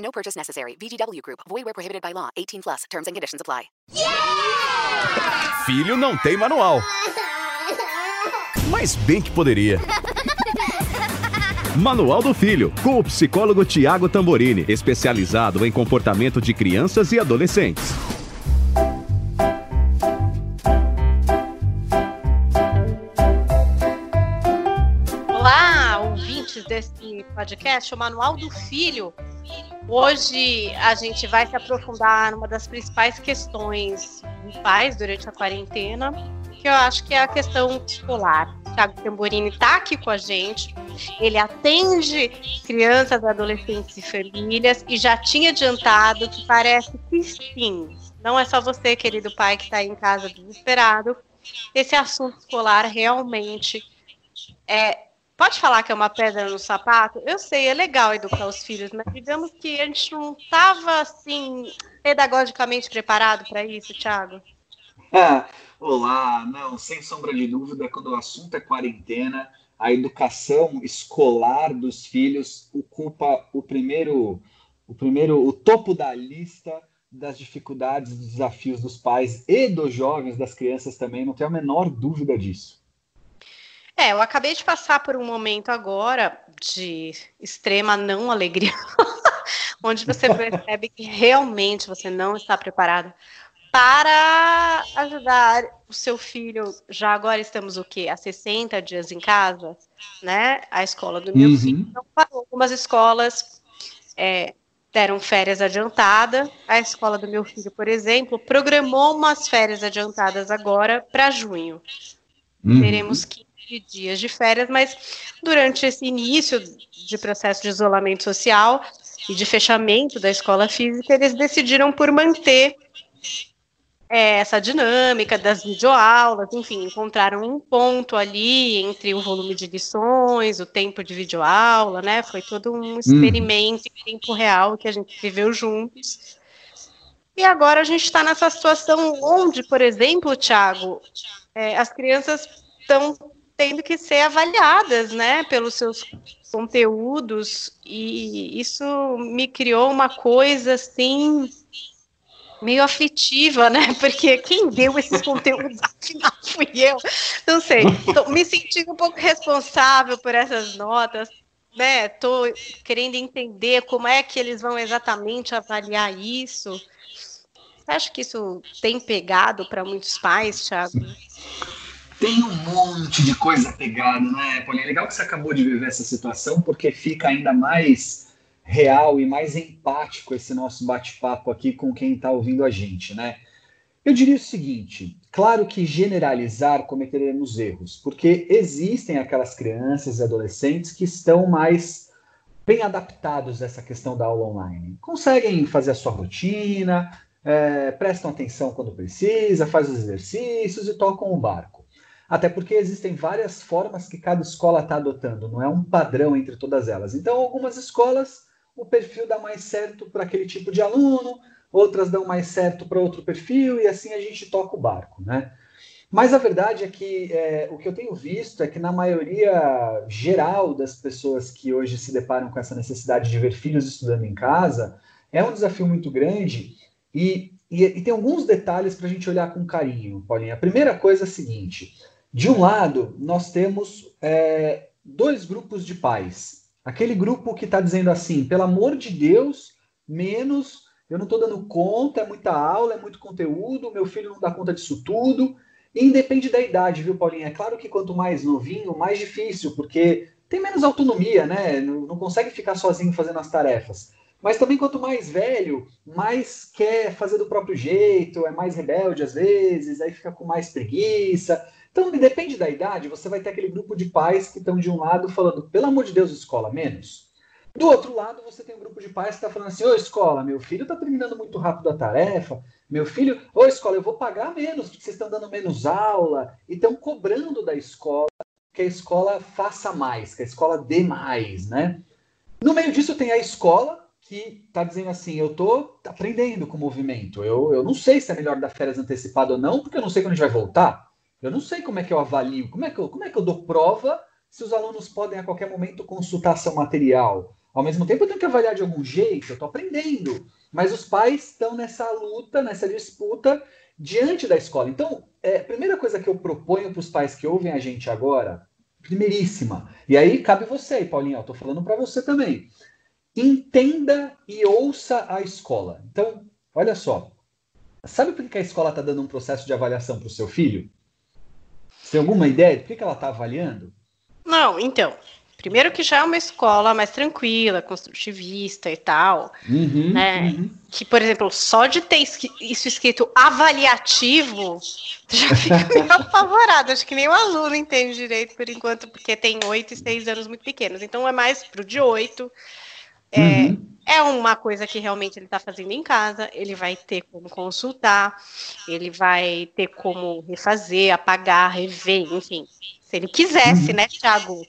No purchase necessary. VGW Group. Void where prohibited by law. 18 plus. Terms and conditions apply. Filho não tem manual. Mas bem que poderia. Manual do Filho, com o psicólogo Tiago Tamborini, especializado em comportamento de crianças e adolescentes. Olá, ouvintes desse podcast, o Manual do Filho. Hoje a gente vai se aprofundar numa das principais questões dos pais durante a quarentena, que eu acho que é a questão escolar. O Thiago Tamborini está aqui com a gente. Ele atende crianças, adolescentes e famílias e já tinha adiantado que parece que sim. Não é só você, querido pai, que está em casa desesperado. Esse assunto escolar realmente é, Pode falar que é uma pedra no sapato? Eu sei, é legal educar os filhos, mas digamos que a gente não estava assim pedagogicamente preparado para isso, Thiago. Ah, olá, não, sem sombra de dúvida, quando o assunto é quarentena, a educação escolar dos filhos ocupa o primeiro, o primeiro, o topo da lista das dificuldades, dos desafios dos pais e dos jovens, das crianças também, não tenho a menor dúvida disso. É, eu acabei de passar por um momento agora de extrema não alegria, onde você percebe que realmente você não está preparado para ajudar o seu filho. Já agora estamos o quê? Há 60 dias em casa, né? A escola do meu uhum. filho não parou. Algumas escolas é, deram férias adiantadas. A escola do meu filho, por exemplo, programou umas férias adiantadas agora para junho. Uhum. Teremos que dias de férias, mas durante esse início de processo de isolamento social e de fechamento da escola física, eles decidiram por manter é, essa dinâmica das videoaulas, enfim, encontraram um ponto ali entre o volume de lições, o tempo de videoaula, né? Foi todo um experimento hum. em tempo real que a gente viveu juntos. E agora a gente está nessa situação onde, por exemplo, Thiago, é, as crianças estão tendo que ser avaliadas, né, pelos seus conteúdos, e isso me criou uma coisa assim meio afetiva, né? Porque quem deu esses conteúdos afinal fui eu. Não sei, tô me sentindo um pouco responsável por essas notas, né? Tô querendo entender como é que eles vão exatamente avaliar isso. Você acha que isso tem pegado para muitos pais, Thiago? Tem um monte de coisa pegada, né, Paulinha? Legal que você acabou de viver essa situação, porque fica ainda mais real e mais empático esse nosso bate-papo aqui com quem está ouvindo a gente, né? Eu diria o seguinte: claro que generalizar cometeremos erros, porque existem aquelas crianças e adolescentes que estão mais bem adaptados a essa questão da aula online. Conseguem fazer a sua rotina, é, prestam atenção quando precisa, fazem os exercícios e tocam o barco. Até porque existem várias formas que cada escola está adotando, não é um padrão entre todas elas. Então, algumas escolas, o perfil dá mais certo para aquele tipo de aluno, outras dão mais certo para outro perfil, e assim a gente toca o barco, né? Mas a verdade é que é, o que eu tenho visto é que na maioria geral das pessoas que hoje se deparam com essa necessidade de ver filhos estudando em casa, é um desafio muito grande e, e, e tem alguns detalhes para a gente olhar com carinho, Paulinha. A primeira coisa é a seguinte: de um lado, nós temos é, dois grupos de pais. Aquele grupo que está dizendo assim, pelo amor de Deus, menos, eu não estou dando conta, é muita aula, é muito conteúdo, meu filho não dá conta disso tudo. Independe da idade, viu, Paulinha? É claro que quanto mais novinho, mais difícil, porque tem menos autonomia, né? Não, não consegue ficar sozinho fazendo as tarefas. Mas também quanto mais velho, mais quer fazer do próprio jeito, é mais rebelde às vezes, aí fica com mais preguiça. Então, depende da idade, você vai ter aquele grupo de pais que estão de um lado falando, pelo amor de Deus, escola, menos. Do outro lado, você tem um grupo de pais que está falando assim: ô escola, meu filho está terminando muito rápido a tarefa, meu filho, ô escola, eu vou pagar menos, porque vocês estão dando menos aula, e estão cobrando da escola que a escola faça mais, que a escola dê mais, né? No meio disso tem a escola que está dizendo assim, eu estou aprendendo com o movimento, eu, eu não sei se é melhor dar férias antecipadas ou não, porque eu não sei quando a gente vai voltar, eu não sei como é que eu avalio, como é que eu, como é que eu dou prova se os alunos podem a qualquer momento consultar seu material. Ao mesmo tempo, eu tenho que avaliar de algum jeito, eu estou aprendendo. Mas os pais estão nessa luta, nessa disputa diante da escola. Então, é, a primeira coisa que eu proponho para os pais que ouvem a gente agora, primeiríssima, e aí cabe você, Paulinho, eu estou falando para você também. Entenda e ouça a escola. Então, olha só. Sabe por que a escola está dando um processo de avaliação para o seu filho? Você tem alguma ideia de por que ela está avaliando? Não, então. Primeiro que já é uma escola mais tranquila, construtivista e tal, uhum, né? Uhum. Que, por exemplo, só de ter isso escrito avaliativo, já fica meio apavorado. Acho que nem o aluno entende direito por enquanto, porque tem oito e seis anos muito pequenos. Então é mais pro de oito. É, uhum. é uma coisa que realmente ele está fazendo em casa, ele vai ter como consultar, ele vai ter como refazer, apagar, rever, enfim. Se ele quisesse, uhum. né, Thiago?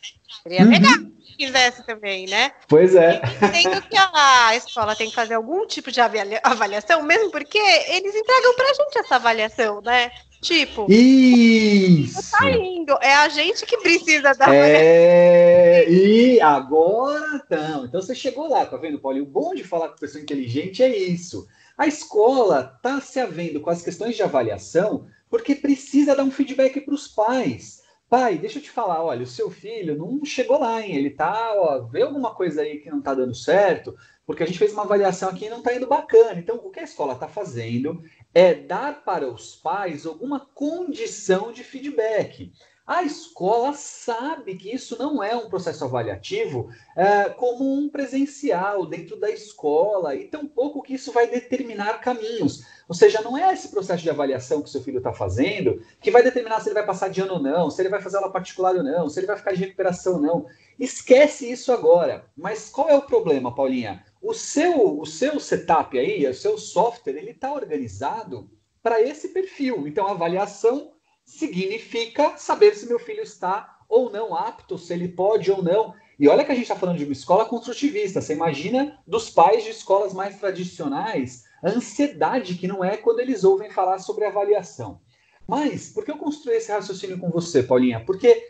Seria uhum. legal se quisesse também, né? Pois é. Entendo que a escola tem que fazer algum tipo de avaliação, mesmo porque eles entregam pra gente essa avaliação, né? Tipo, isso. Tá indo, é a gente que precisa da é... E agora então. Então você chegou lá, tá vendo, Paulo? E o bom de falar com pessoa inteligente é isso. A escola está se havendo com as questões de avaliação porque precisa dar um feedback para os pais. Pai, deixa eu te falar, olha, o seu filho não chegou lá, hein? Ele tá, ó, vê alguma coisa aí que não tá dando certo, porque a gente fez uma avaliação aqui e não tá indo bacana. Então, o que a escola está fazendo é dar para os pais alguma condição de feedback. A escola sabe que isso não é um processo avaliativo é, como um presencial dentro da escola, e tampouco que isso vai determinar caminhos. Ou seja, não é esse processo de avaliação que seu filho está fazendo que vai determinar se ele vai passar de ano ou não, se ele vai fazer aula particular ou não, se ele vai ficar de recuperação ou não. Esquece isso agora. Mas qual é o problema, Paulinha? O seu, o seu setup aí, o seu software, ele está organizado para esse perfil. Então, avaliação significa saber se meu filho está ou não apto, se ele pode ou não. E olha que a gente está falando de uma escola construtivista. Você imagina dos pais de escolas mais tradicionais a ansiedade que não é quando eles ouvem falar sobre avaliação. Mas por que eu construí esse raciocínio com você, Paulinha? Porque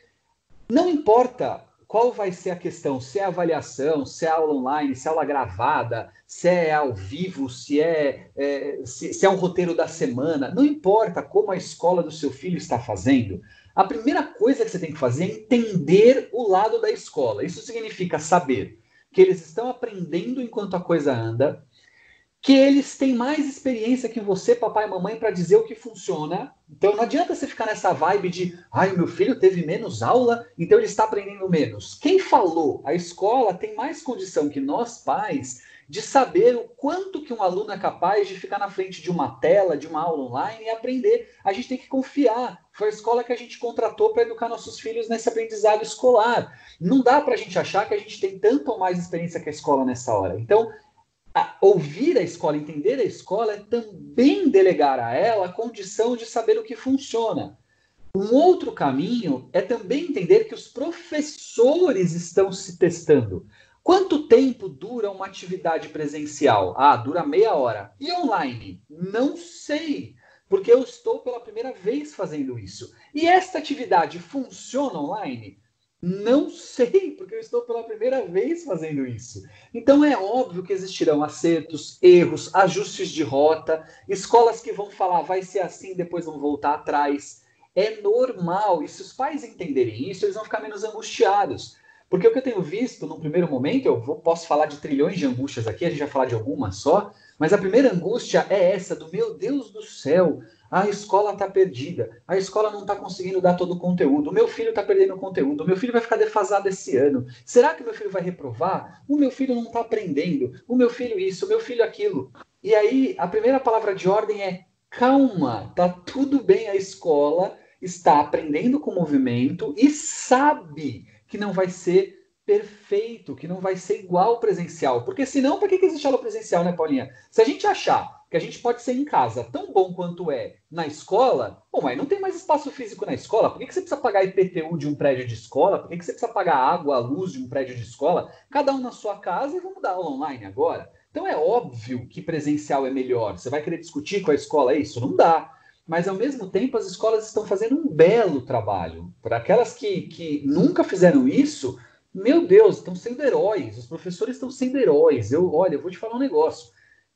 não importa qual vai ser a questão, se é avaliação, se é aula online, se é aula gravada, se é ao vivo, se é, é se, se é um roteiro da semana, não importa como a escola do seu filho está fazendo, a primeira coisa que você tem que fazer é entender o lado da escola. Isso significa saber que eles estão aprendendo enquanto a coisa anda, que eles têm mais experiência que você, papai e mamãe, para dizer o que funciona. Então não adianta você ficar nessa vibe de, ai, meu filho teve menos aula, então ele está aprendendo menos. Quem falou? A escola tem mais condição que nós, pais, de saber o quanto que um aluno é capaz de ficar na frente de uma tela, de uma aula online e aprender. A gente tem que confiar. Foi a escola que a gente contratou para educar nossos filhos nesse aprendizado escolar. Não dá para a gente achar que a gente tem tanto ou mais experiência que a escola nessa hora. Então, a ouvir a escola, entender a escola, é também delegar a ela a condição de saber o que funciona. Um outro caminho é também entender que os professores estão se testando. Quanto tempo dura uma atividade presencial? Ah, dura meia hora. E online? Não sei, porque eu estou pela primeira vez fazendo isso. E esta atividade funciona online? Não sei, porque eu estou pela primeira vez fazendo isso. Então é óbvio que existirão acertos, erros, ajustes de rota, escolas que vão falar vai ser assim, depois vão voltar atrás. É normal, e se os pais entenderem isso, eles vão ficar menos angustiados. Porque o que eu tenho visto no primeiro momento, eu vou, posso falar de trilhões de angústias aqui, a gente vai falar de algumas só, mas a primeira angústia é essa do meu Deus do céu, a escola está perdida, a escola não está conseguindo dar todo o conteúdo, o meu filho está perdendo o conteúdo, o meu filho vai ficar defasado esse ano. Será que meu filho vai reprovar? O meu filho não está aprendendo, o meu filho isso, o meu filho aquilo. E aí, a primeira palavra de ordem é calma, tá tudo bem, a escola está aprendendo com o movimento e sabe que não vai ser perfeito, que não vai ser igual ao presencial. Porque senão, para que, que existe aula presencial, né, Paulinha? Se a gente achar que a gente pode ser em casa tão bom quanto é na escola, bom, mas não tem mais espaço físico na escola. Por que, que você precisa pagar IPTU de um prédio de escola? Por que, que você precisa pagar água, luz de um prédio de escola? Cada um na sua casa e vamos dar aula online agora. Então é óbvio que presencial é melhor. Você vai querer discutir com a escola isso? Não dá. Mas ao mesmo tempo as escolas estão fazendo um belo trabalho. Para aquelas que, que nunca fizeram isso, meu Deus, estão sendo heróis. Os professores estão sendo heróis. Eu, olha, eu vou te falar um negócio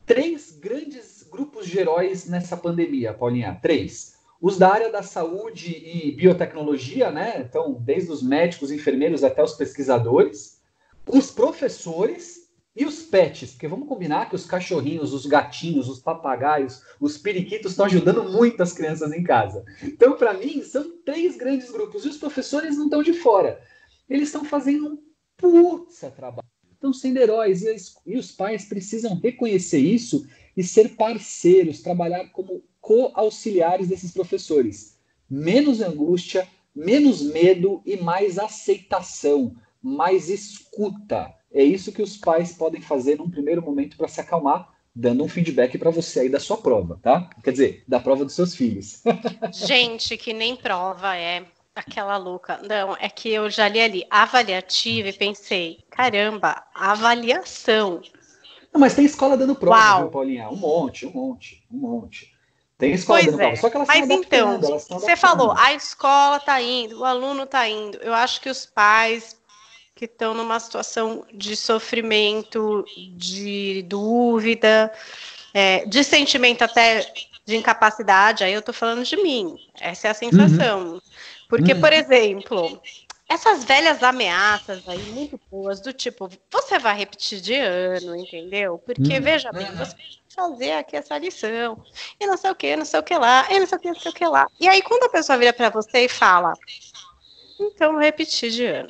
três grandes grupos de heróis nessa pandemia, Paulinha. Três. Os da área da saúde e biotecnologia, né? Então, desde os médicos, enfermeiros até os pesquisadores. Os professores e os pets, porque vamos combinar que os cachorrinhos, os gatinhos, os papagaios, os periquitos estão ajudando muito as crianças em casa. Então, para mim, são três grandes grupos. E os professores não estão de fora. Eles estão fazendo um puta trabalho estão sendo heróis e, e os pais precisam reconhecer isso e ser parceiros, trabalhar como co-auxiliares desses professores. Menos angústia, menos medo e mais aceitação, mais escuta. É isso que os pais podem fazer num primeiro momento para se acalmar, dando um feedback para você aí da sua prova, tá? Quer dizer, da prova dos seus filhos. Gente, que nem prova é. Aquela louca. Não, é que eu já li ali avaliativa e pensei, caramba, avaliação. Não, mas tem escola dando prova, Uau. viu, Paulinha? Um monte, um monte, um monte. Tem escola pois dando é. prova. Só que elas mas então, você falou, a escola está indo, o aluno está indo. Eu acho que os pais que estão numa situação de sofrimento, de dúvida, é, de sentimento até de incapacidade, aí eu estou falando de mim. Essa é a sensação. Uhum. Porque, hum. por exemplo, essas velhas ameaças aí, muito boas, do tipo, você vai repetir de ano, entendeu? Porque, hum. veja bem, você vai fazer aqui essa lição, e não sei o que, não sei o que lá, e não sei o que, não sei o que lá. E aí, quando a pessoa vira para você e fala, então repetir de ano.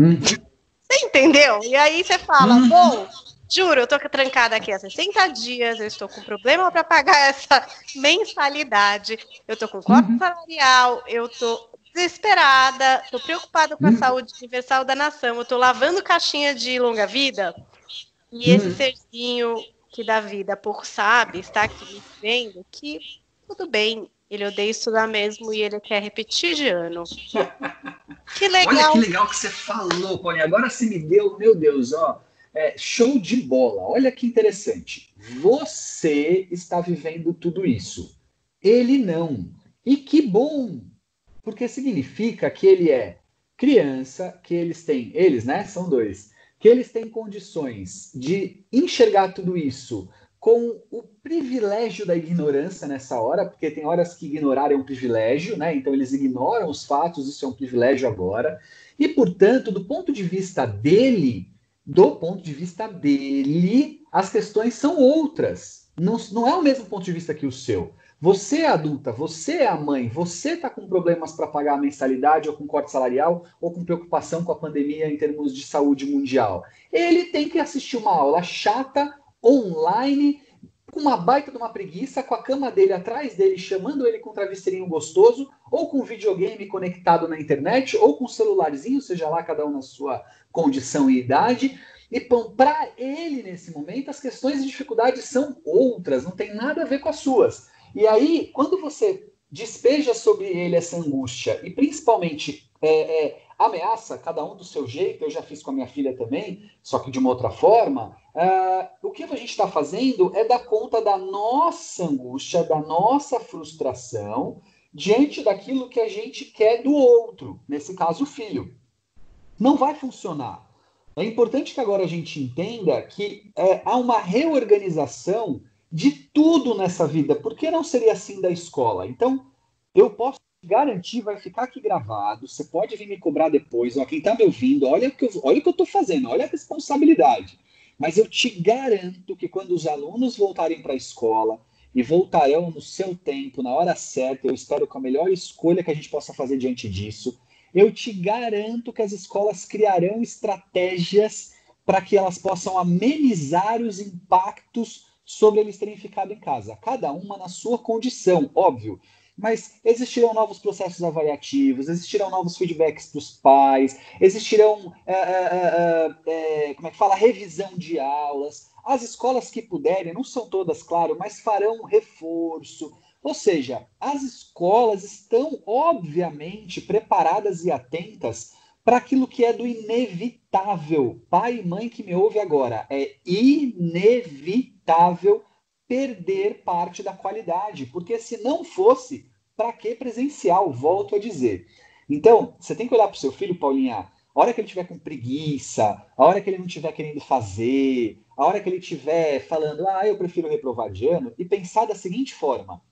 Hum. Você entendeu? E aí você fala, hum. bom, Juro, eu tô trancada aqui há 60 dias, eu estou com problema para pagar essa mensalidade, eu tô com corte uhum. salarial, eu tô desesperada, tô preocupada com a uhum. saúde universal da nação, eu tô lavando caixinha de longa vida, e uhum. esse serzinho que dá vida por sabe, está aqui me vendo que tudo bem, ele odeia estudar mesmo e ele quer repetir de ano. Que legal. Olha que legal que você falou, Pony. Agora você me deu, meu Deus, ó é, show de bola. Olha que interessante. Você está vivendo tudo isso. Ele não. E que bom! Porque significa que ele é criança, que eles têm, eles, né? São dois, que eles têm condições de enxergar tudo isso com o privilégio da ignorância nessa hora, porque tem horas que ignorar é um privilégio, né? Então eles ignoram os fatos, isso é um privilégio agora. E, portanto, do ponto de vista dele, do ponto de vista dele, as questões são outras. Não, não é o mesmo ponto de vista que o seu. Você é adulta, você é a mãe, você está com problemas para pagar a mensalidade ou com corte salarial ou com preocupação com a pandemia em termos de saúde mundial. Ele tem que assistir uma aula chata, online, com uma baita de uma preguiça, com a cama dele atrás dele, chamando ele com um travesseirinho gostoso, ou com um videogame conectado na internet, ou com um celularzinho, seja lá cada um na sua condição e idade. E para ele, nesse momento, as questões e dificuldades são outras, não tem nada a ver com as suas. E aí, quando você despeja sobre ele essa angústia, e principalmente é, é, ameaça, cada um do seu jeito, eu já fiz com a minha filha também, só que de uma outra forma, uh, o que a gente está fazendo é dar conta da nossa angústia, da nossa frustração, diante daquilo que a gente quer do outro, nesse caso, o filho. Não vai funcionar. É importante que agora a gente entenda que é, há uma reorganização de tudo nessa vida. Por que não seria assim da escola? Então, eu posso garantir, vai ficar aqui gravado. Você pode vir me cobrar depois. Ó, quem está me ouvindo, olha o que eu, olha que eu fazendo, olha a responsabilidade. Mas eu te garanto que quando os alunos voltarem para a escola e voltarão no seu tempo, na hora certa, eu espero com a melhor escolha que a gente possa fazer diante disso, eu te garanto que as escolas criarão estratégias para que elas possam amenizar os impactos sobre eles terem ficado em casa, cada uma na sua condição, óbvio. Mas existirão novos processos avaliativos, existirão novos feedbacks para os pais, existirão, é, é, como é que fala, revisão de aulas. As escolas que puderem, não são todas, claro, mas farão reforço. Ou seja, as escolas estão, obviamente, preparadas e atentas para aquilo que é do inevitável. Pai e mãe que me ouve agora, é inevitável perder parte da qualidade, porque se não fosse, para que presencial? Volto a dizer. Então, você tem que olhar para o seu filho, Paulinha, a hora que ele tiver com preguiça, a hora que ele não estiver querendo fazer, a hora que ele estiver falando, ah, eu prefiro reprovar de ano, e pensar da seguinte forma: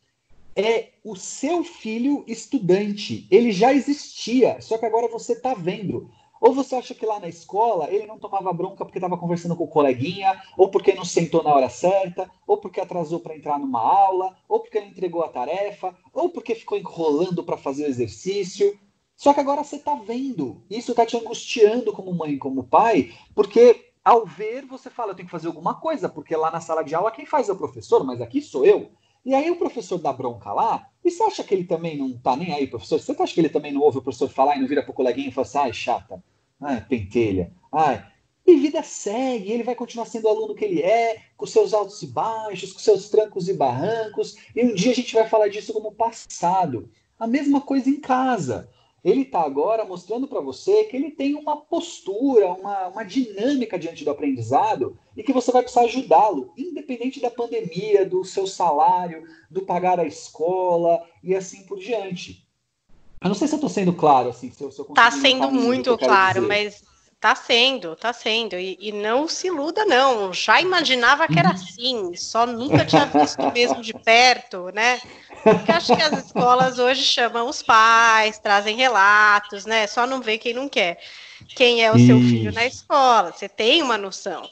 é o seu filho estudante. Ele já existia, só que agora você está vendo. Ou você acha que lá na escola ele não tomava bronca porque estava conversando com o coleguinha, ou porque não sentou na hora certa, ou porque atrasou para entrar numa aula, ou porque não entregou a tarefa, ou porque ficou enrolando para fazer o exercício. Só que agora você está vendo. Isso está te angustiando como mãe, como pai, porque ao ver você fala, eu tenho que fazer alguma coisa, porque lá na sala de aula quem faz é o professor, mas aqui sou eu. E aí o professor dá bronca lá, e você acha que ele também não tá nem aí, professor? Você acha que ele também não ouve o professor falar e não vira pro coleguinha e fala assim, ai, chata, ai, pentelha, ai. E vida segue, ele vai continuar sendo o aluno que ele é, com seus altos e baixos, com seus trancos e barrancos, e um dia a gente vai falar disso como passado. A mesma coisa em casa ele está agora mostrando para você que ele tem uma postura, uma, uma dinâmica diante do aprendizado e que você vai precisar ajudá-lo, independente da pandemia, do seu salário, do pagar a escola e assim por diante. Eu não sei se eu estou sendo claro, assim, se eu, se Está sendo muito claro, dizer. mas Tá sendo, tá sendo. E, e, não se iluda, não. Já imaginava que era assim, só nunca tinha visto mesmo de perto, né? Porque acho que as escolas hoje chamam os pais, trazem relatos, né? Só não vê quem não quer. Quem é o seu filho na escola. Você tem uma noção.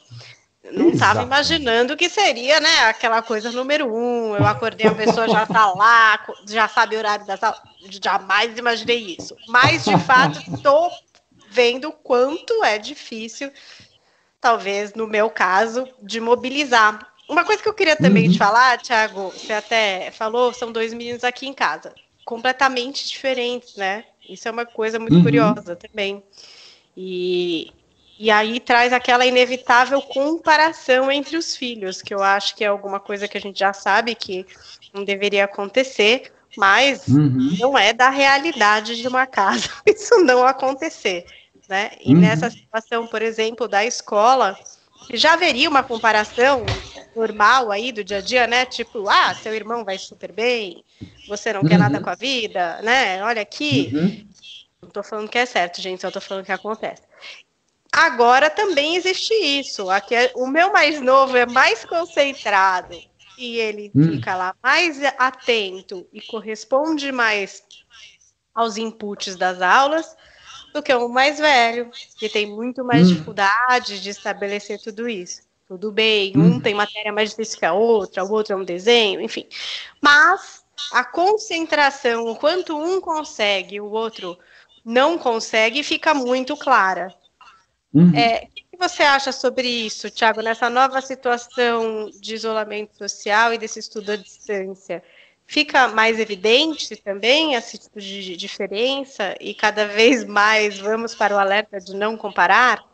Não estava imaginando que seria, né, aquela coisa número um. Eu acordei, a pessoa já está lá, já sabe o horário da sala. Jamais imaginei isso. Mas, de fato, estou vendo o quanto é difícil, talvez no meu caso, de mobilizar. Uma coisa que eu queria também uhum. te falar, Thiago, você até falou, são dois meninos aqui em casa, completamente diferentes, né? Isso é uma coisa muito uhum. curiosa também. E, e aí traz aquela inevitável comparação entre os filhos, que eu acho que é alguma coisa que a gente já sabe que não deveria acontecer, mas uhum. não é da realidade de uma casa isso não acontecer né? E uhum. nessa situação, por exemplo, da escola, já haveria uma comparação normal aí do dia a dia, né? Tipo, ah, seu irmão vai super bem, você não uhum. quer nada com a vida, né? Olha aqui. Uhum. Não tô falando que é certo, gente, só tô falando que acontece. Agora também existe isso. Aqui é, o meu mais novo é mais concentrado e ele hum. fica lá mais atento e corresponde mais aos inputs das aulas do que o mais velho, que tem muito mais hum. dificuldade de estabelecer tudo isso. Tudo bem, um hum. tem matéria mais difícil que a outra, o outro é um desenho, enfim. Mas a concentração, o quanto um consegue e o outro não consegue, fica muito clara. Uhum. É, o que você acha sobre isso, Tiago, nessa nova situação de isolamento social e desse estudo à distância? Fica mais evidente também esse tipo de diferença e cada vez mais vamos para o alerta de não comparar,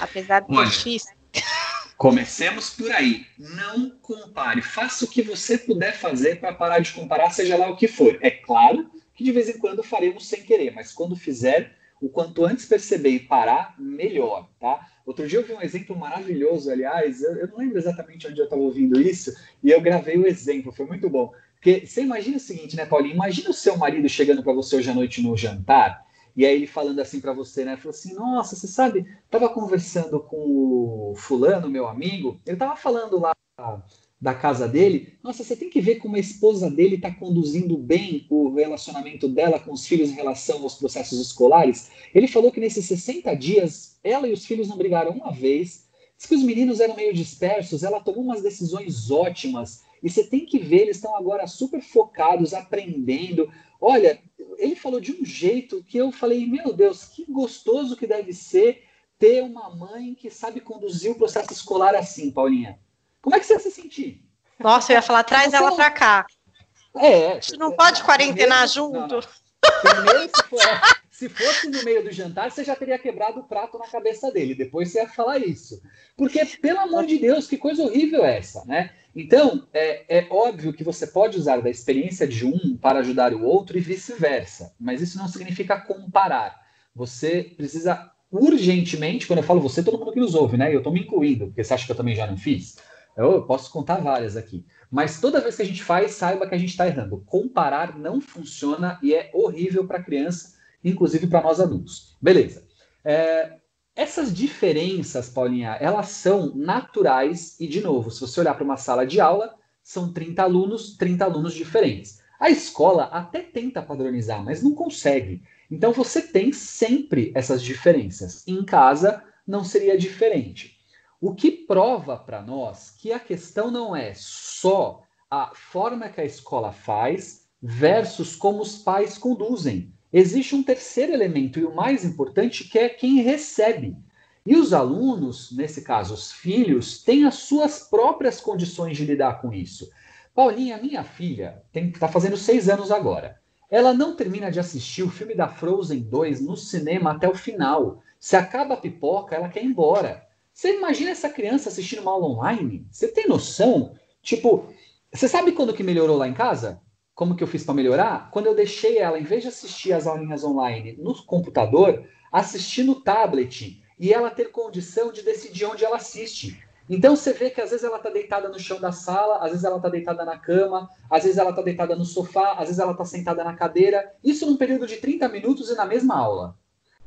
apesar de ser difícil. Comecemos por aí. Não compare. Faça o que você puder fazer para parar de comparar, seja lá o que for. É claro que de vez em quando faremos sem querer, mas quando fizer, o quanto antes perceber e parar, melhor, tá? Outro dia eu vi um exemplo maravilhoso, aliás, eu, eu não lembro exatamente onde eu estava ouvindo isso, e eu gravei o exemplo, foi muito bom. Porque você imagina o seguinte, né, Paulinho? Imagina o seu marido chegando para você hoje à noite no jantar, e aí ele falando assim para você, né? Falou assim: Nossa, você sabe, tava conversando com o fulano, meu amigo, ele tava falando lá da casa dele. Nossa, você tem que ver como a esposa dele está conduzindo bem o relacionamento dela com os filhos em relação aos processos escolares. Ele falou que nesses 60 dias, ela e os filhos não brigaram uma vez. Diz que os meninos eram meio dispersos, ela tomou umas decisões ótimas e você tem que ver, eles estão agora super focados, aprendendo. Olha, ele falou de um jeito que eu falei, meu Deus, que gostoso que deve ser ter uma mãe que sabe conduzir o processo escolar assim, Paulinha. Como é que você se sentir? Nossa, eu ia falar, traz ela para cá. É. Você não pode quarentenar junto. Não, não. Primeiro, se, for, se, fosse no meio do jantar, você já teria quebrado o prato na cabeça dele. Depois você ia falar isso. Porque, pelo amor de Deus, que coisa horrível é essa, né? Então, é, é óbvio que você pode usar da experiência de um para ajudar o outro e vice-versa. Mas isso não significa comparar. Você precisa urgentemente, quando eu falo você, todo mundo que nos ouve, né? Eu estou me incluindo, porque você acha que eu também já não fiz? Eu posso contar várias aqui. Mas toda vez que a gente faz, saiba que a gente está errando. Comparar não funciona e é horrível para a criança, inclusive para nós adultos. Beleza. É, essas diferenças, Paulinha, elas são naturais e, de novo, se você olhar para uma sala de aula, são 30 alunos, 30 alunos diferentes. A escola até tenta padronizar, mas não consegue. Então você tem sempre essas diferenças. Em casa não seria diferente. O que prova para nós que a questão não é só a forma que a escola faz versus como os pais conduzem. Existe um terceiro elemento e o mais importante que é quem recebe. E os alunos, nesse caso os filhos, têm as suas próprias condições de lidar com isso. Paulinha, minha filha, está fazendo seis anos agora. Ela não termina de assistir o filme da Frozen 2 no cinema até o final. Se acaba a pipoca, ela quer ir embora. Você imagina essa criança assistindo uma aula online? Você tem noção? Tipo, você sabe quando que melhorou lá em casa? Como que eu fiz para melhorar? Quando eu deixei ela, em vez de assistir as aulinhas online no computador, assistir no tablet e ela ter condição de decidir onde ela assiste. Então você vê que às vezes ela está deitada no chão da sala, às vezes ela está deitada na cama, às vezes ela está deitada no sofá, às vezes ela está sentada na cadeira. Isso num período de 30 minutos e na mesma aula.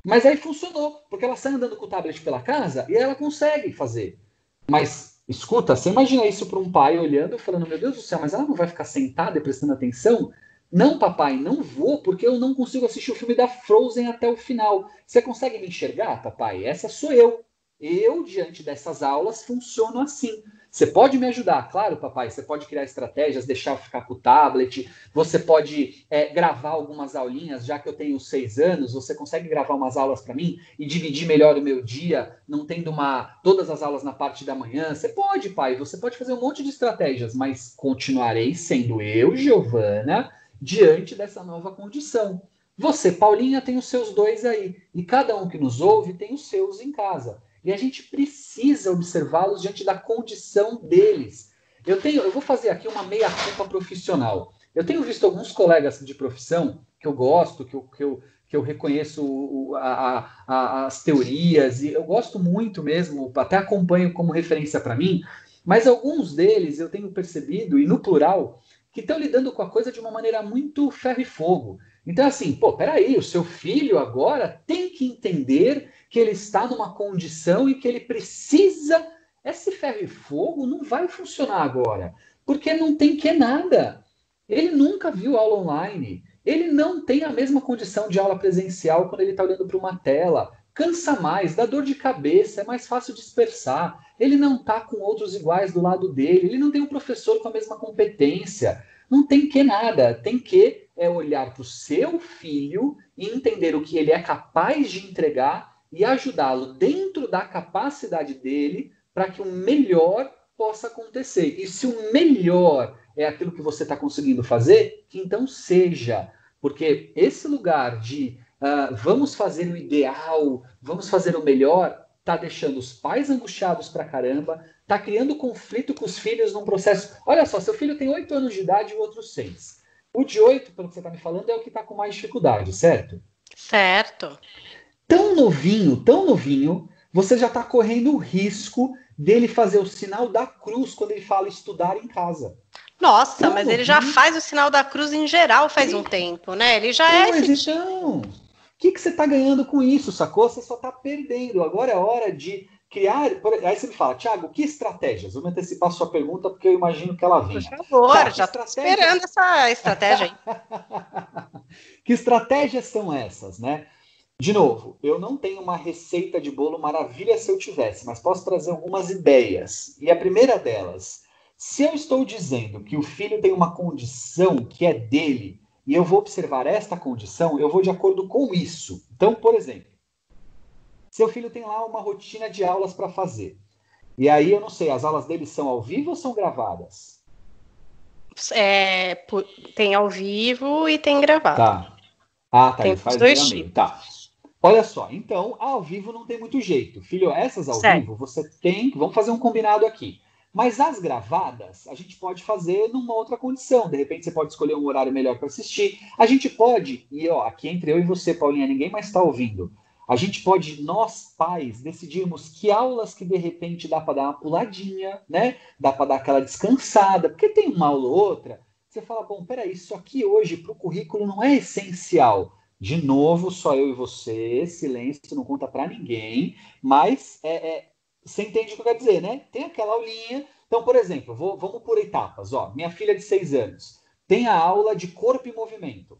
Mas aí funcionou, porque ela sai andando com o tablet pela casa e ela consegue fazer. Mas, escuta, você imagina isso para um pai olhando e falando: Meu Deus do céu, mas ela não vai ficar sentada e prestando atenção? Não, papai, não vou, porque eu não consigo assistir o filme da Frozen até o final. Você consegue me enxergar, papai? Essa sou eu. Eu, diante dessas aulas, funciono assim. Você pode me ajudar, claro, papai. Você pode criar estratégias, deixar eu ficar com o tablet. Você pode é, gravar algumas aulinhas, já que eu tenho seis anos. Você consegue gravar umas aulas para mim e dividir melhor o meu dia, não tendo uma todas as aulas na parte da manhã. Você pode, pai. Você pode fazer um monte de estratégias, mas continuarei sendo eu, Giovana, diante dessa nova condição. Você, Paulinha, tem os seus dois aí. E cada um que nos ouve tem os seus em casa. E a gente precisa observá-los diante da condição deles. Eu tenho, eu vou fazer aqui uma meia-culpa profissional. Eu tenho visto alguns colegas de profissão que eu gosto, que eu, que eu, que eu reconheço a, a, as teorias, e eu gosto muito mesmo, até acompanho como referência para mim, mas alguns deles eu tenho percebido, e no plural, que estão lidando com a coisa de uma maneira muito ferro e fogo. Então, assim, pô, peraí, o seu filho agora tem que entender que ele está numa condição e que ele precisa. Esse ferro e fogo não vai funcionar agora, porque não tem que nada. Ele nunca viu aula online. Ele não tem a mesma condição de aula presencial quando ele está olhando para uma tela. Cansa mais, dá dor de cabeça, é mais fácil dispersar. Ele não está com outros iguais do lado dele, ele não tem um professor com a mesma competência. Não tem que nada, tem que é olhar para o seu filho e entender o que ele é capaz de entregar e ajudá-lo dentro da capacidade dele para que o melhor possa acontecer. E se o melhor é aquilo que você está conseguindo fazer, que então seja. Porque esse lugar de uh, vamos fazer o ideal, vamos fazer o melhor, está deixando os pais angustiados para caramba, está criando conflito com os filhos num processo. Olha só, seu filho tem oito anos de idade e o outro seis. O de oito, pelo que você está me falando, é o que está com mais dificuldade, certo? Certo tão novinho, tão novinho, você já está correndo o risco dele fazer o sinal da cruz quando ele fala estudar em casa. Nossa, tão mas novinho. ele já faz o sinal da cruz em geral faz um tempo, né? Ele já é. Mas esse... então, o que, que você está ganhando com isso, sacou? Você só está perdendo. Agora é hora de criar. Aí você me fala, Thiago, que estratégias? Vou me antecipar a sua pergunta, porque eu imagino que ela vem. Por favor, tá, já estou esperando essa estratégia aí. que estratégias são essas, né? De novo, eu não tenho uma receita de bolo maravilha se eu tivesse, mas posso trazer algumas ideias. E a primeira delas, se eu estou dizendo que o filho tem uma condição que é dele, e eu vou observar esta condição, eu vou de acordo com isso. Então, por exemplo, seu filho tem lá uma rotina de aulas para fazer. E aí eu não sei, as aulas dele são ao vivo ou são gravadas? É, tem ao vivo e tem gravado. Tá. Ah, tá. Tem ele faz dois meio. Tá. Olha só, então, ao vivo não tem muito jeito. Filho, essas ao Certo. vivo você tem. Vamos fazer um combinado aqui. Mas as gravadas, a gente pode fazer numa outra condição. De repente, você pode escolher um horário melhor para assistir. A gente pode, e ó, aqui entre eu e você, Paulinha, ninguém mais está ouvindo. A gente pode, nós pais, decidirmos que aulas que de repente dá para dar uma puladinha, né? Dá para dar aquela descansada, porque tem uma aula ou outra. Você fala, bom, peraí, isso aqui hoje para o currículo não é essencial. De novo, só eu e você, silêncio, não conta para ninguém, mas é, é, você entende o que eu quero dizer, né? Tem aquela aulinha. Então, por exemplo, vou- vamos por etapas. Ó, minha filha de seis anos tem a aula de corpo e movimento.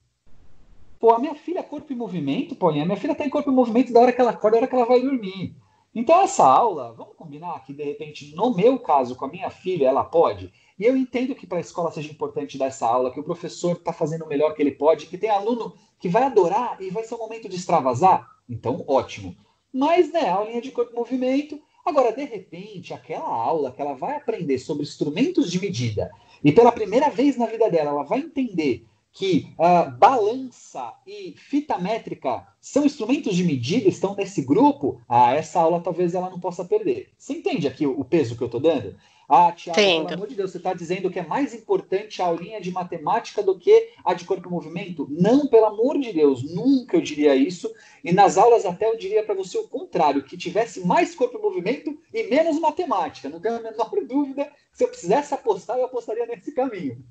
Pô, a minha filha é corpo e movimento, Paulinha, minha filha tem corpo e movimento da hora que ela acorda, da hora que ela vai dormir. Então, essa aula, vamos combinar que, de repente, no meu caso, com a minha filha, ela pode. E eu entendo que para a escola seja importante dar essa aula, que o professor está fazendo o melhor que ele pode, que tem aluno que vai adorar e vai ser um momento de extravasar. Então, ótimo. Mas, né, aulinha de corpo e movimento. Agora, de repente, aquela aula que ela vai aprender sobre instrumentos de medida e pela primeira vez na vida dela ela vai entender que ah, balança e fita métrica são instrumentos de medida, estão nesse grupo, ah, essa aula talvez ela não possa perder. Você entende aqui o, o peso que eu estou dando? Ah, Tiago, pelo amor de Deus, você está dizendo que é mais importante a aulinha de matemática do que a de corpo e movimento? Não, pelo amor de Deus, nunca eu diria isso. E nas aulas até eu diria para você o contrário, que tivesse mais corpo e movimento e menos matemática. Não tenho a menor dúvida que se eu precisasse apostar, eu apostaria nesse caminho.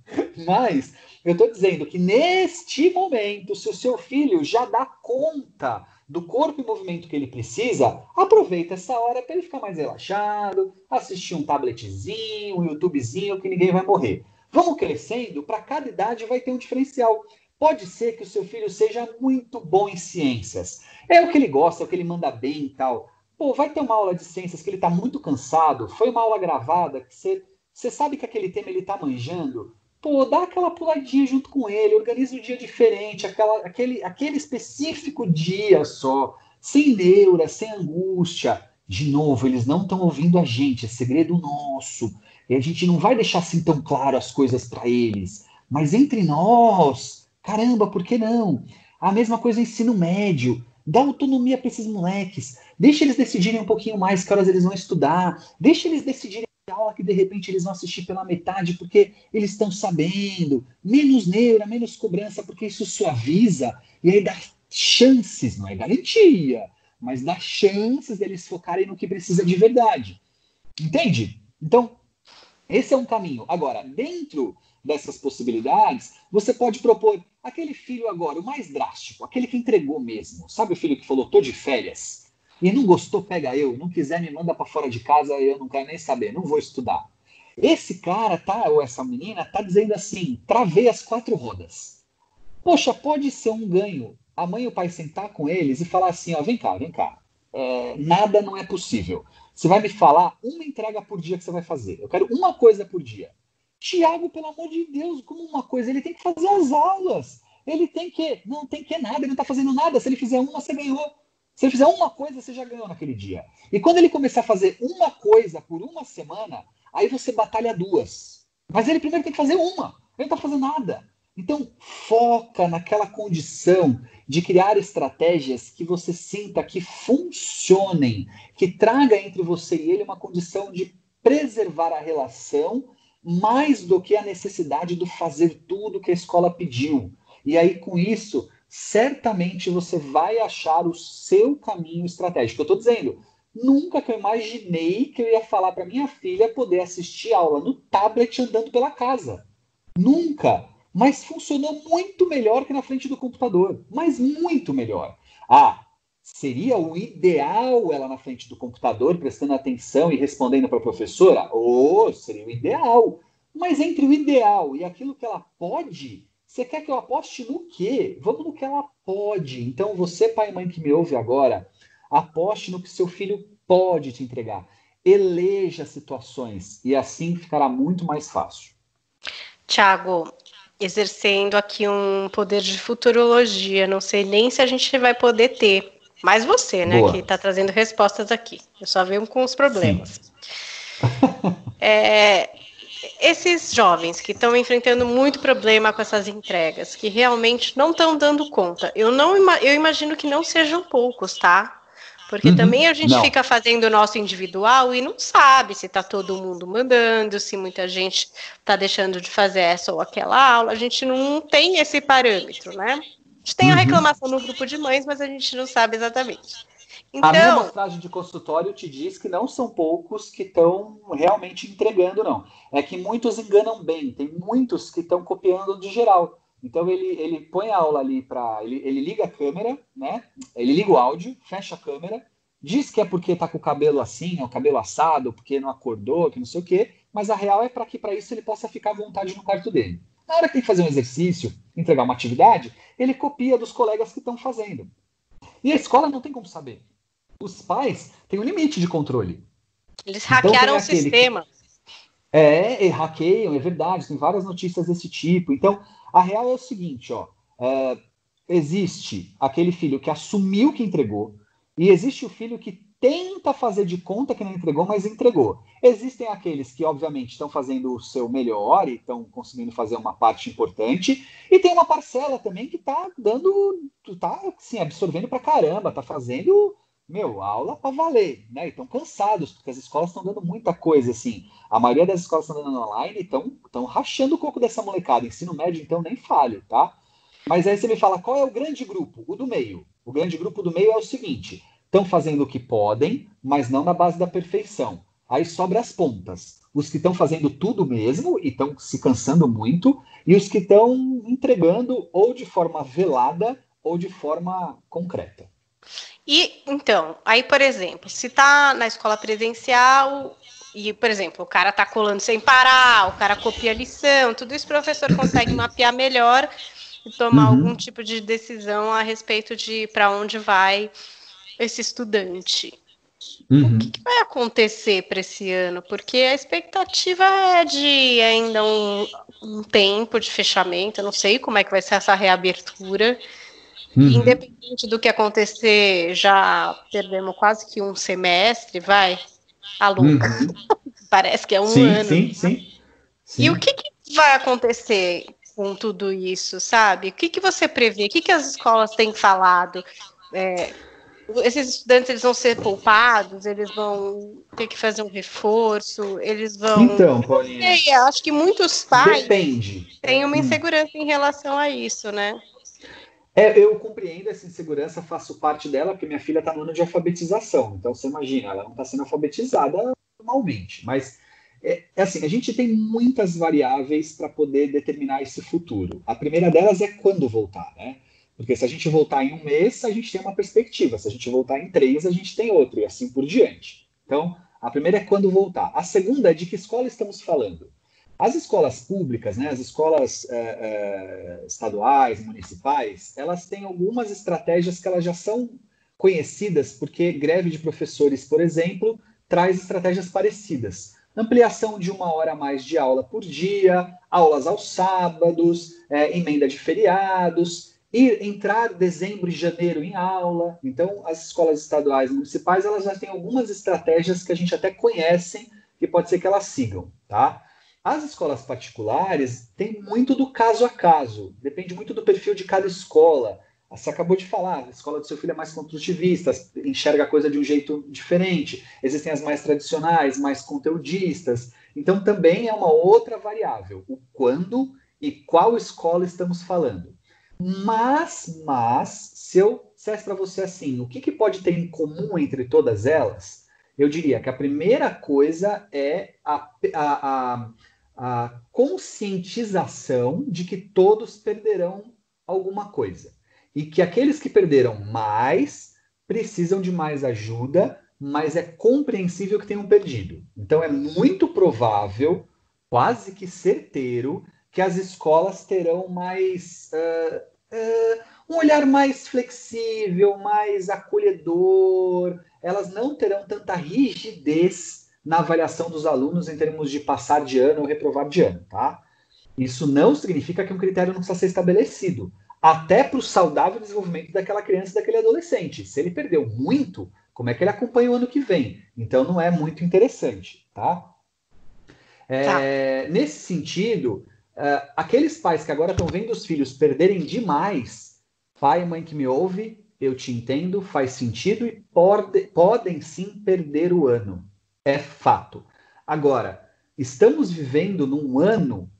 Mas eu estou dizendo que neste momento, se o seu filho já dá conta do corpo e movimento que ele precisa, aproveita essa hora para ele ficar mais relaxado, assistir um tabletzinho, um YouTubezinho, que ninguém vai morrer. Vamos crescendo, para cada idade vai ter um diferencial. Pode ser que o seu filho seja muito bom em ciências. É o que ele gosta, é o que ele manda bem e tal. Pô, vai ter uma aula de ciências que ele está muito cansado, foi uma aula gravada, que você, você sabe que aquele tema ele está manjando. Pô, dá aquela puladinha junto com ele, organiza um dia diferente, aquela, aquele, aquele específico dia só, sem neura, sem angústia. De novo, eles não estão ouvindo a gente, é segredo nosso. E a gente não vai deixar assim tão claro as coisas para eles. Mas entre nós, caramba, por que não? A mesma coisa ensino médio. Dá autonomia para esses moleques. Deixa eles decidirem um pouquinho mais que horas eles vão estudar. Deixa eles decidirem aula que de repente eles vão assistir pela metade porque eles estão sabendo. Menos neura, menos cobrança, porque isso suaviza e aí dá chances, não é garantia, mas dá chances deles focarem no que precisa de verdade. Entende? Então, esse é um caminho. Agora, dentro dessas possibilidades, você pode propor aquele filho agora, o mais drástico, aquele que entregou mesmo. Sabe o filho que falou, tô de férias? E não gostou, pega eu. Não quiser, me manda para fora de casa, eu não quero nem saber, não vou estudar. Esse cara, tá, ou essa menina, tá dizendo assim: travei as quatro rodas. Poxa, pode ser um ganho. A mãe e o pai sentar com eles e falar assim: ó, vem cá, vem cá. É, nada não é possível. Você vai me falar uma entrega por dia que você vai fazer. Eu quero uma coisa por dia. Tiago, pelo amor de Deus, como uma coisa, ele tem que fazer as aulas. Ele tem que. Não tem que nada, ele não tá fazendo nada. Se ele fizer uma, você ganhou. Se ele fizer uma coisa, você já ganhou naquele dia. E quando ele começar a fazer uma coisa por uma semana, aí você batalha duas. Mas ele primeiro tem que fazer uma. Ele não está fazendo nada. Então, foca naquela condição de criar estratégias que você sinta que funcionem, que traga entre você e ele uma condição de preservar a relação mais do que a necessidade do fazer tudo que a escola pediu. E aí, com isso, certamente você vai achar o seu caminho estratégico. Eu estou dizendo, nunca que eu imaginei que eu ia falar para minha filha poder assistir aula no tablet andando pela casa. Nunca. Mas funcionou muito melhor que na frente do computador. Mas muito melhor. Ah, seria o ideal ela na frente do computador, prestando atenção e respondendo para a professora? Oh, seria o ideal. Mas entre o ideal e aquilo que ela pode, você quer que eu aposte no quê? Vamos no que ela pode. Então, você, pai e mãe que me ouve agora, aposte no que seu filho pode te entregar. Eleja situações e assim ficará muito mais fácil. Tiago, exercendo aqui um poder de futurologia, não sei nem se a gente vai poder ter. Mas você, né, Boa. que está trazendo respostas aqui. Eu só venho com os problemas. É, esses jovens que estão enfrentando muito problema com essas entregas, que realmente não estão dando conta, eu não eu imagino que não sejam poucos, tá? Porque uhum, também a gente não. fica fazendo o nosso individual e não sabe se está todo mundo mandando, se muita gente está deixando de fazer essa ou aquela aula. A gente não tem esse parâmetro, né? A gente tem a uhum. reclamação no grupo de mães, mas a gente não sabe exatamente. Então, a minha então amostragem de consultório te diz que não são poucos que estão realmente entregando, não. É que muitos enganam bem, tem muitos que estão copiando de geral. Então ele, ele põe a aula ali para. Ele, ele liga a câmera, né? Ele liga o áudio, fecha a câmera, diz que é porque tá com o cabelo assim, o cabelo assado, porque não acordou, que não sei o quê, mas a real é para que para isso ele possa ficar à vontade no quarto dele. Na hora que tem que fazer um exercício, entregar uma atividade, ele copia dos colegas que estão fazendo. E a escola não tem como saber os pais têm um limite de controle. Eles então, hackearam o sistema. Que... É, hackeiam, é verdade, tem várias notícias desse tipo. Então, a real é o seguinte, ó. É, existe aquele filho que assumiu que entregou, e existe o filho que tenta fazer de conta que não entregou, mas entregou. Existem aqueles que, obviamente, estão fazendo o seu melhor e estão conseguindo fazer uma parte importante, e tem uma parcela também que está dando, está assim, absorvendo para caramba, está fazendo meu, aula para valer, né? Estão cansados, porque as escolas estão dando muita coisa, assim. A maioria das escolas estão dando online e estão rachando o coco dessa molecada. Ensino médio, então, nem falho, tá? Mas aí você me fala, qual é o grande grupo? O do meio. O grande grupo do meio é o seguinte: estão fazendo o que podem, mas não na base da perfeição. Aí sobra as pontas. Os que estão fazendo tudo mesmo e estão se cansando muito, e os que estão entregando ou de forma velada ou de forma concreta. E então, aí, por exemplo, se tá na escola presencial e, por exemplo, o cara tá colando sem parar, o cara copia a lição, tudo isso o professor consegue mapear melhor e tomar uhum. algum tipo de decisão a respeito de para onde vai esse estudante. Uhum. O que, que, vai acontecer para esse ano? Porque a expectativa é de ainda um, um tempo de fechamento, eu não sei como é que vai ser essa reabertura. Uhum. Independente do que acontecer, já perdemos quase que um semestre, vai? A Uhum. Parece que é um sim, ano. Sim, sim, sim. E o que, que, vai acontecer com tudo isso, sabe? O que, que você prevê? O que, que as escolas têm falado? É, esses estudantes eles vão ser poupados, eles vão ter que fazer um reforço, eles vão. Então, Paulinha. acho que muitos pais Depende. têm uma hum. insegurança hum. em relação a isso, né? É, eu compreendo essa insegurança, faço parte dela, porque minha filha está no ano de alfabetização. Então, você imagina, ela não está sendo alfabetizada normalmente. Mas, é, é, assim, a gente tem muitas variáveis para poder determinar esse futuro. A primeira delas é quando voltar, né? Porque se a gente voltar em um mês, a gente tem uma perspectiva. Se a gente voltar em três, a gente tem outra, e assim por diante. Então, a primeira é quando voltar. A segunda é de que escola estamos falando. As escolas públicas, né, as escolas é, é, estaduais, municipais, elas têm algumas estratégias que elas já são conhecidas, porque greve de professores, por exemplo, traz estratégias parecidas. Ampliação de uma hora a mais de aula por dia, aulas aos sábados, é, emenda de feriados, e entrar dezembro e janeiro em aula. Então, as escolas estaduais e municipais, elas já têm algumas estratégias que a gente até conhece, que pode ser que elas sigam, tá? As escolas particulares têm muito do caso a caso, depende muito do perfil de cada escola. Você acabou de falar, a escola do seu filho é mais construtivista, enxerga a coisa de um jeito diferente. Existem as mais tradicionais, mais conteudistas. Então também é uma outra variável, o quando e qual escola estamos falando. Mas, mas, se eu dissesse para você assim, o que, que pode ter em comum entre todas elas, eu diria que a primeira coisa é a, a, a a conscientização de que todos perderão alguma coisa e que aqueles que perderam mais precisam de mais ajuda, mas é compreensível que tenham perdido. Então é muito provável, quase que certeiro, que as escolas terão mais uh, uh, um olhar mais flexível, mais acolhedor. Elas não terão tanta rigidez na avaliação dos alunos em termos de passar de ano ou reprovar de ano, tá? Isso não significa que um critério não precisa ser estabelecido, até para o saudável desenvolvimento daquela criança e daquele adolescente. Se ele perdeu muito, como é que ele acompanha o ano que vem? Então não é muito interessante, tá? É, tá. Nesse sentido, uh, aqueles pais que agora estão vendo os filhos perderem demais, pai e mãe que me ouve, eu te entendo, faz sentido e pode, podem sim perder o ano. É fato. Agora, estamos vivendo num ano,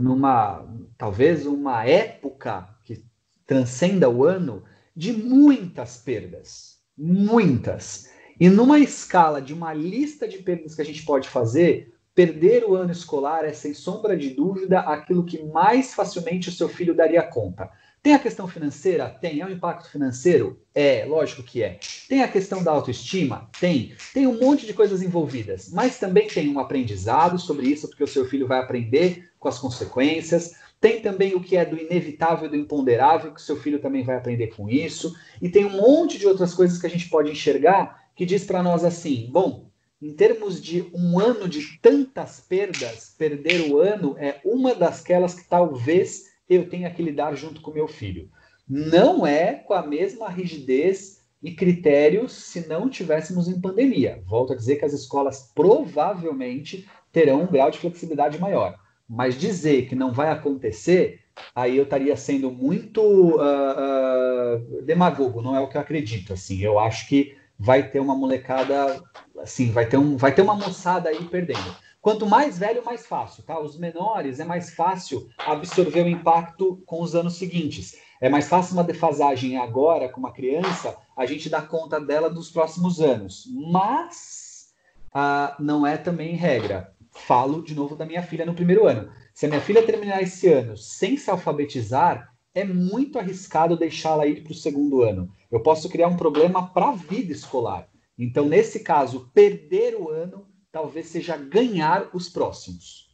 numa talvez uma época que transcenda o ano, de muitas perdas. Muitas. E numa escala de uma lista de perdas que a gente pode fazer, perder o ano escolar é, sem sombra de dúvida, aquilo que mais facilmente o seu filho daria conta. Tem a questão financeira? Tem. É um impacto financeiro? É, lógico que é. Tem a questão da autoestima? Tem. Tem um monte de coisas envolvidas. Mas também tem um aprendizado sobre isso, porque o seu filho vai aprender com as consequências. Tem também o que é do inevitável do imponderável, que o seu filho também vai aprender com isso. E tem um monte de outras coisas que a gente pode enxergar que diz para nós assim: bom, em termos de um ano de tantas perdas, perder o ano é uma dasquelas que talvez eu tenha que lidar junto com meu filho. Não é com a mesma rigidez e critérios se não tivéssemos em pandemia. Volto a dizer que as escolas provavelmente terão um grau de flexibilidade maior. Mas dizer que não vai acontecer, aí eu estaria sendo muito uh, uh, demagogo, não é o que eu acredito. Assim, eu acho que vai ter uma molecada, assim, vai ter, um, vai ter uma moçada aí perdendo. Quanto mais velho, mais fácil, tá? Os menores é mais fácil absorver o impacto com os anos seguintes. É mais fácil uma defasagem agora com uma criança, a gente dá conta dela nos próximos anos. Mas ah, não é também regra. Falo de novo da minha filha no primeiro ano. Se a minha filha terminar esse ano sem se alfabetizar, é muito arriscado deixá-la ir para o segundo ano. Eu posso criar um problema para a vida escolar. Então, nesse caso, perder o ano talvez seja ganhar os próximos.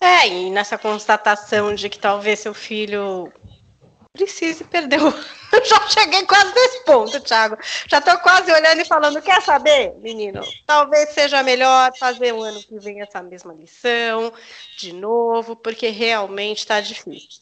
É, e nessa constatação de que talvez seu filho precise perder o. Já cheguei quase nesse ponto, Thiago. Já estou quase olhando e falando: quer saber, menino? Talvez seja melhor fazer o ano que vem essa mesma lição de novo, porque realmente está difícil.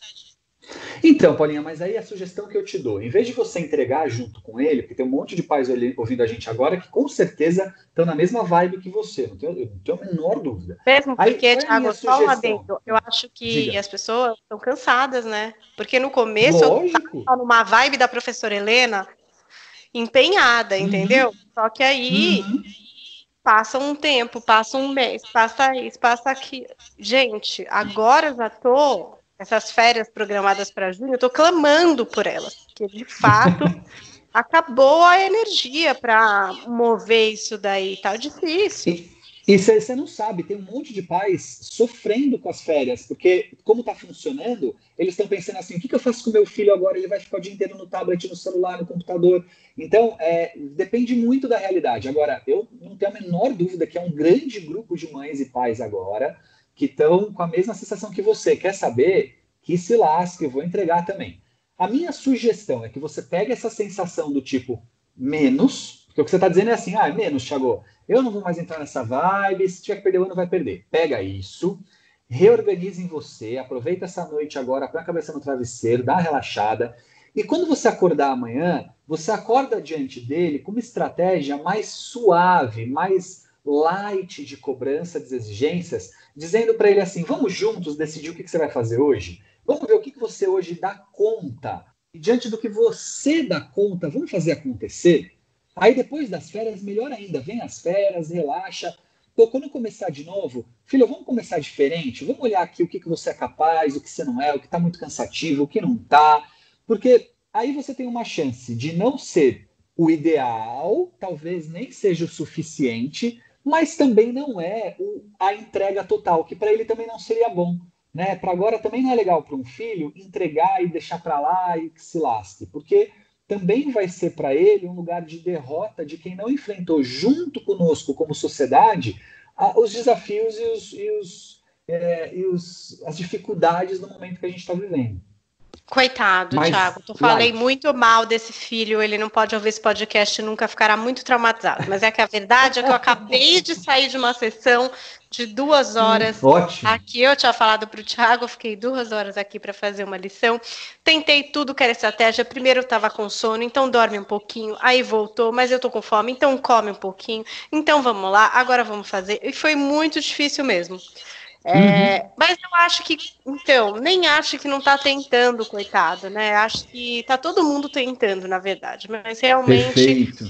Então, Paulinha, mas aí a sugestão que eu te dou, em vez de você entregar junto com ele, porque tem um monte de pais ouvindo a gente agora que com certeza estão na mesma vibe que você, não tenho, não tenho a menor dúvida. Mesmo porque, aí, Thiago, só um adendo, eu acho que Diga. as pessoas estão cansadas, né? Porque no começo Lógico. eu estava numa vibe da professora Helena empenhada, uhum. entendeu? Só que aí uhum. passa um tempo, passa um mês, passa isso, passa aqui. Gente, agora eu já tô essas férias programadas para junho, eu estou clamando por elas, porque de fato acabou a energia para mover isso daí, tá difícil. E você não sabe, tem um monte de pais sofrendo com as férias, porque como está funcionando, eles estão pensando assim, o que, que, eu faço com meu filho agora? Ele vai ficar o dia inteiro no tablet, no celular, no computador. Então, é, depende muito da realidade. Agora, eu não tenho a menor dúvida que é um grande grupo de mães e pais agora que estão com a mesma sensação que você. Quer saber? Que se lasque, eu vou entregar também. A minha sugestão é que você pegue essa sensação do tipo menos, porque o que você está dizendo é assim, ah, é menos, Thiago, eu não vou mais entrar nessa vibe, se tiver que perder o ano, vai perder. Pega isso, reorganize em você, aproveita essa noite agora, põe a cabeça no travesseiro, dá uma relaxada, e quando você acordar amanhã, você acorda diante dele com uma estratégia mais suave, mais light de cobrança das exigências, dizendo para ele assim: vamos juntos decidir o que, que, você vai fazer hoje? Vamos ver o que, que você hoje dá conta. E diante do que você dá conta, vamos fazer acontecer? Aí depois das férias, melhor ainda, vem as férias, relaxa. Pô, quando começar de novo, filho, vamos começar diferente, vamos olhar aqui o que, que você é capaz, o que você não é, o que está muito cansativo, o que não está. Porque aí você tem uma chance de não ser o ideal, talvez nem seja o suficiente, mas também não é a entrega total, que para ele também não seria bom. Né? Para agora também não é legal para um filho entregar e deixar para lá e que se lasque, porque também vai ser para ele um lugar de derrota de quem não enfrentou junto conosco como sociedade os desafios e, os, e, os, é, e os, as dificuldades no momento que a gente está vivendo. Coitado, Mas, Thiago. Eu falei muito mal desse filho. Ele não pode ouvir esse podcast e nunca ficará muito traumatizado. Mas é que a verdade é que eu acabei de sair de uma sessão de duas horas. Ótimo. Aqui eu tinha falado para o Thiago, eu fiquei duas horas aqui para fazer uma lição. Tentei tudo que era estratégia. Primeiro eu estava com sono, então dorme um pouquinho. Aí voltou, mas eu tô com fome, então come um pouquinho. Então vamos lá, agora vamos fazer. E foi muito difícil mesmo. É, Mas eu acho que, então, nem acho que não está tentando, coitado, né? Acho que tá todo mundo tentando, na verdade. Mas realmente Perfeito.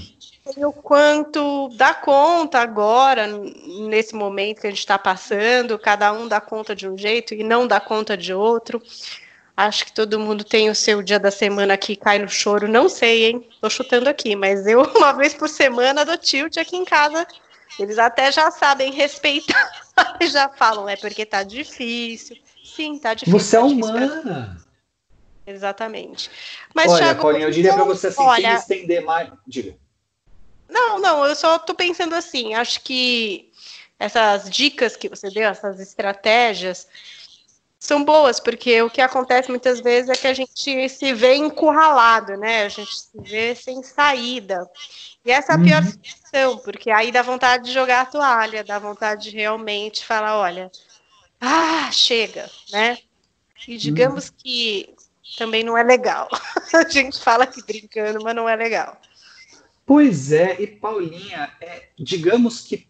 o quanto dá conta agora, nesse momento que a gente está passando, cada um dá conta de um jeito e não dá conta de outro. Acho que todo mundo tem o seu dia da semana que cai no choro. Não sei, hein? Tô chutando aqui, mas eu, uma vez por semana, dou tilt aqui em casa. Eles até já sabem respeitar. já falam, é porque tá difícil. Sim, tá difícil. Você é tá pra- humana. Exatamente. Mas, Olha, Thiago, eu diria para você assim, olha, estender mais. Diga. Não, não, eu só tô pensando assim, acho que essas dicas que você deu, essas estratégias, são boas, porque o que acontece muitas vezes é que a gente se vê encurralado, né? A gente se vê sem saída. E essa é a pior Uhum. situação, porque aí dá vontade de jogar a toalha, dá vontade de realmente falar, olha, ah, chega, né? E digamos que também não é legal. A gente fala aqui brincando, mas não é legal. Pois é, e Paulinha, é, digamos que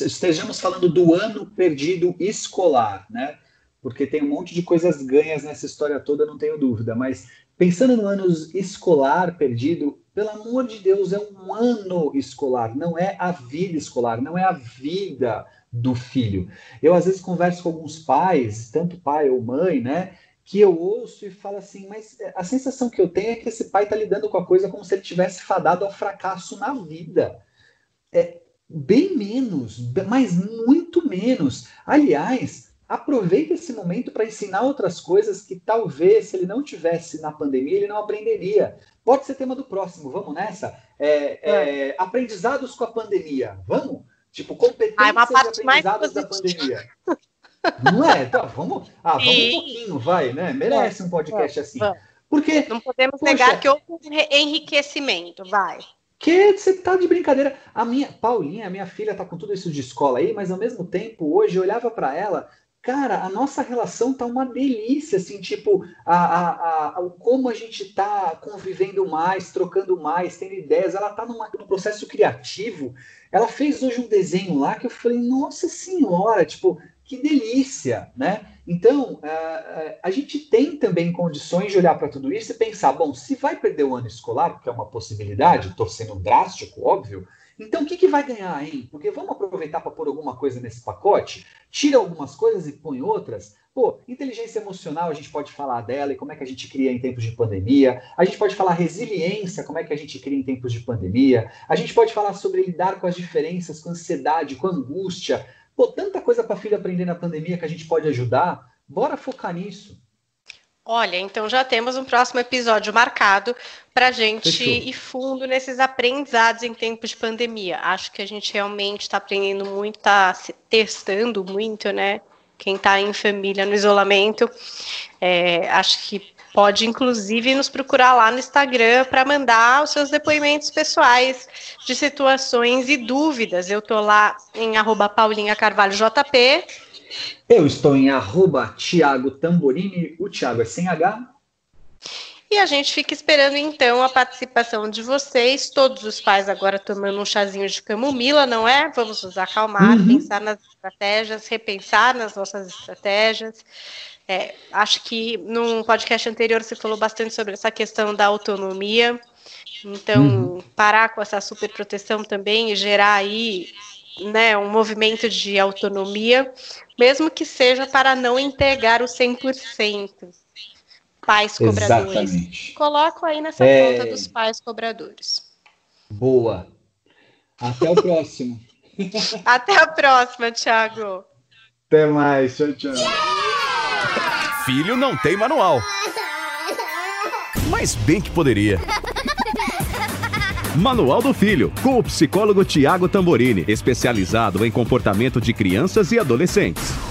estejamos falando do ano perdido escolar, né? Porque tem um monte de coisas ganhas nessa história toda, não tenho dúvida. Mas pensando no ano escolar perdido, pelo amor de Deus, é um ano escolar, não é a vida escolar, não é a vida do filho. Eu às vezes converso com alguns pais, tanto pai ou mãe, né? Que eu ouço e falo assim, mas a sensação que eu tenho é que esse pai está lidando com a coisa como se ele tivesse fadado ao fracasso na vida. É bem menos, mas muito menos. Aliás, aproveita esse momento para ensinar outras coisas que talvez, se ele não tivesse na pandemia, ele não aprenderia. Pode ser tema do próximo, vamos nessa? É, é, aprendizados com a pandemia, vamos? Tipo, competências Ah, é uma e parte mais aprendizados da pandemia. Não é? Tá, vamos, ah, vamos um pouquinho, vai, né? Merece um podcast assim. vamos. Porque Não podemos Poxa. negar que houve um enriquecimento, vai. que você tá de brincadeira. A minha Paulinha, a minha filha, tá com tudo isso de escola aí, mas ao mesmo tempo, hoje eu olhava para ela, cara, a nossa relação tá uma delícia, assim, tipo, a, a, a, como a gente tá convivendo mais, trocando mais, tendo ideias. Ela tá numa, num processo criativo. Ela fez hoje um desenho lá que eu falei, nossa senhora, tipo, que delícia, né? Então, ah, ah, a gente tem também condições de olhar para tudo isso e pensar, bom, se vai perder o ano escolar, porque é uma possibilidade, estou sendo drástico, óbvio, então o que, que vai ganhar, hein? Porque vamos aproveitar para pôr alguma coisa nesse pacote, tira algumas coisas e põe outras. Pô, inteligência emocional, a gente pode falar dela e como é que a gente cria em tempos de pandemia. A gente pode falar resiliência, como é que a gente cria em tempos de pandemia. A gente pode falar sobre lidar com as diferenças, com ansiedade, com angústia. Pô, tanta coisa para filho aprender na pandemia que a gente pode ajudar. Bora focar nisso. Olha, então já temos um próximo episódio marcado para a gente Fechou. ir fundo nesses aprendizados em tempos de pandemia. Acho que a gente realmente está aprendendo muito, está se testando muito, né? Quem está em família no isolamento, É, acho que pode inclusive nos procurar lá no Instagram para mandar os seus depoimentos pessoais de situações e dúvidas. Eu tô lá em arroba Paulinha Carvalho JP. Eu estou em arroba Thiago Tamborini, o Thiago é sem H. E a gente fica esperando então a participação de vocês, todos os pais agora tomando um chazinho de camomila, não é? Vamos nos acalmar, Uhum. pensar nas estratégias, repensar nas nossas estratégias. É, acho que num podcast anterior você falou bastante sobre essa questão da autonomia. Então, Uhum. parar com essa superproteção também e gerar aí né, um movimento de autonomia, mesmo que seja para não entregar o 100%. Pais cobradores. Exatamente. Coloco aí nessa É. conta dos pais cobradores. Boa. Até o próximo. Até a próxima, Thiago. Até mais. Tchau, tchau. Filho não tem manual. Mas bem que poderia. Manual do Filho, com o psicólogo Tiago Tamborini, especializado em comportamento de crianças e adolescentes.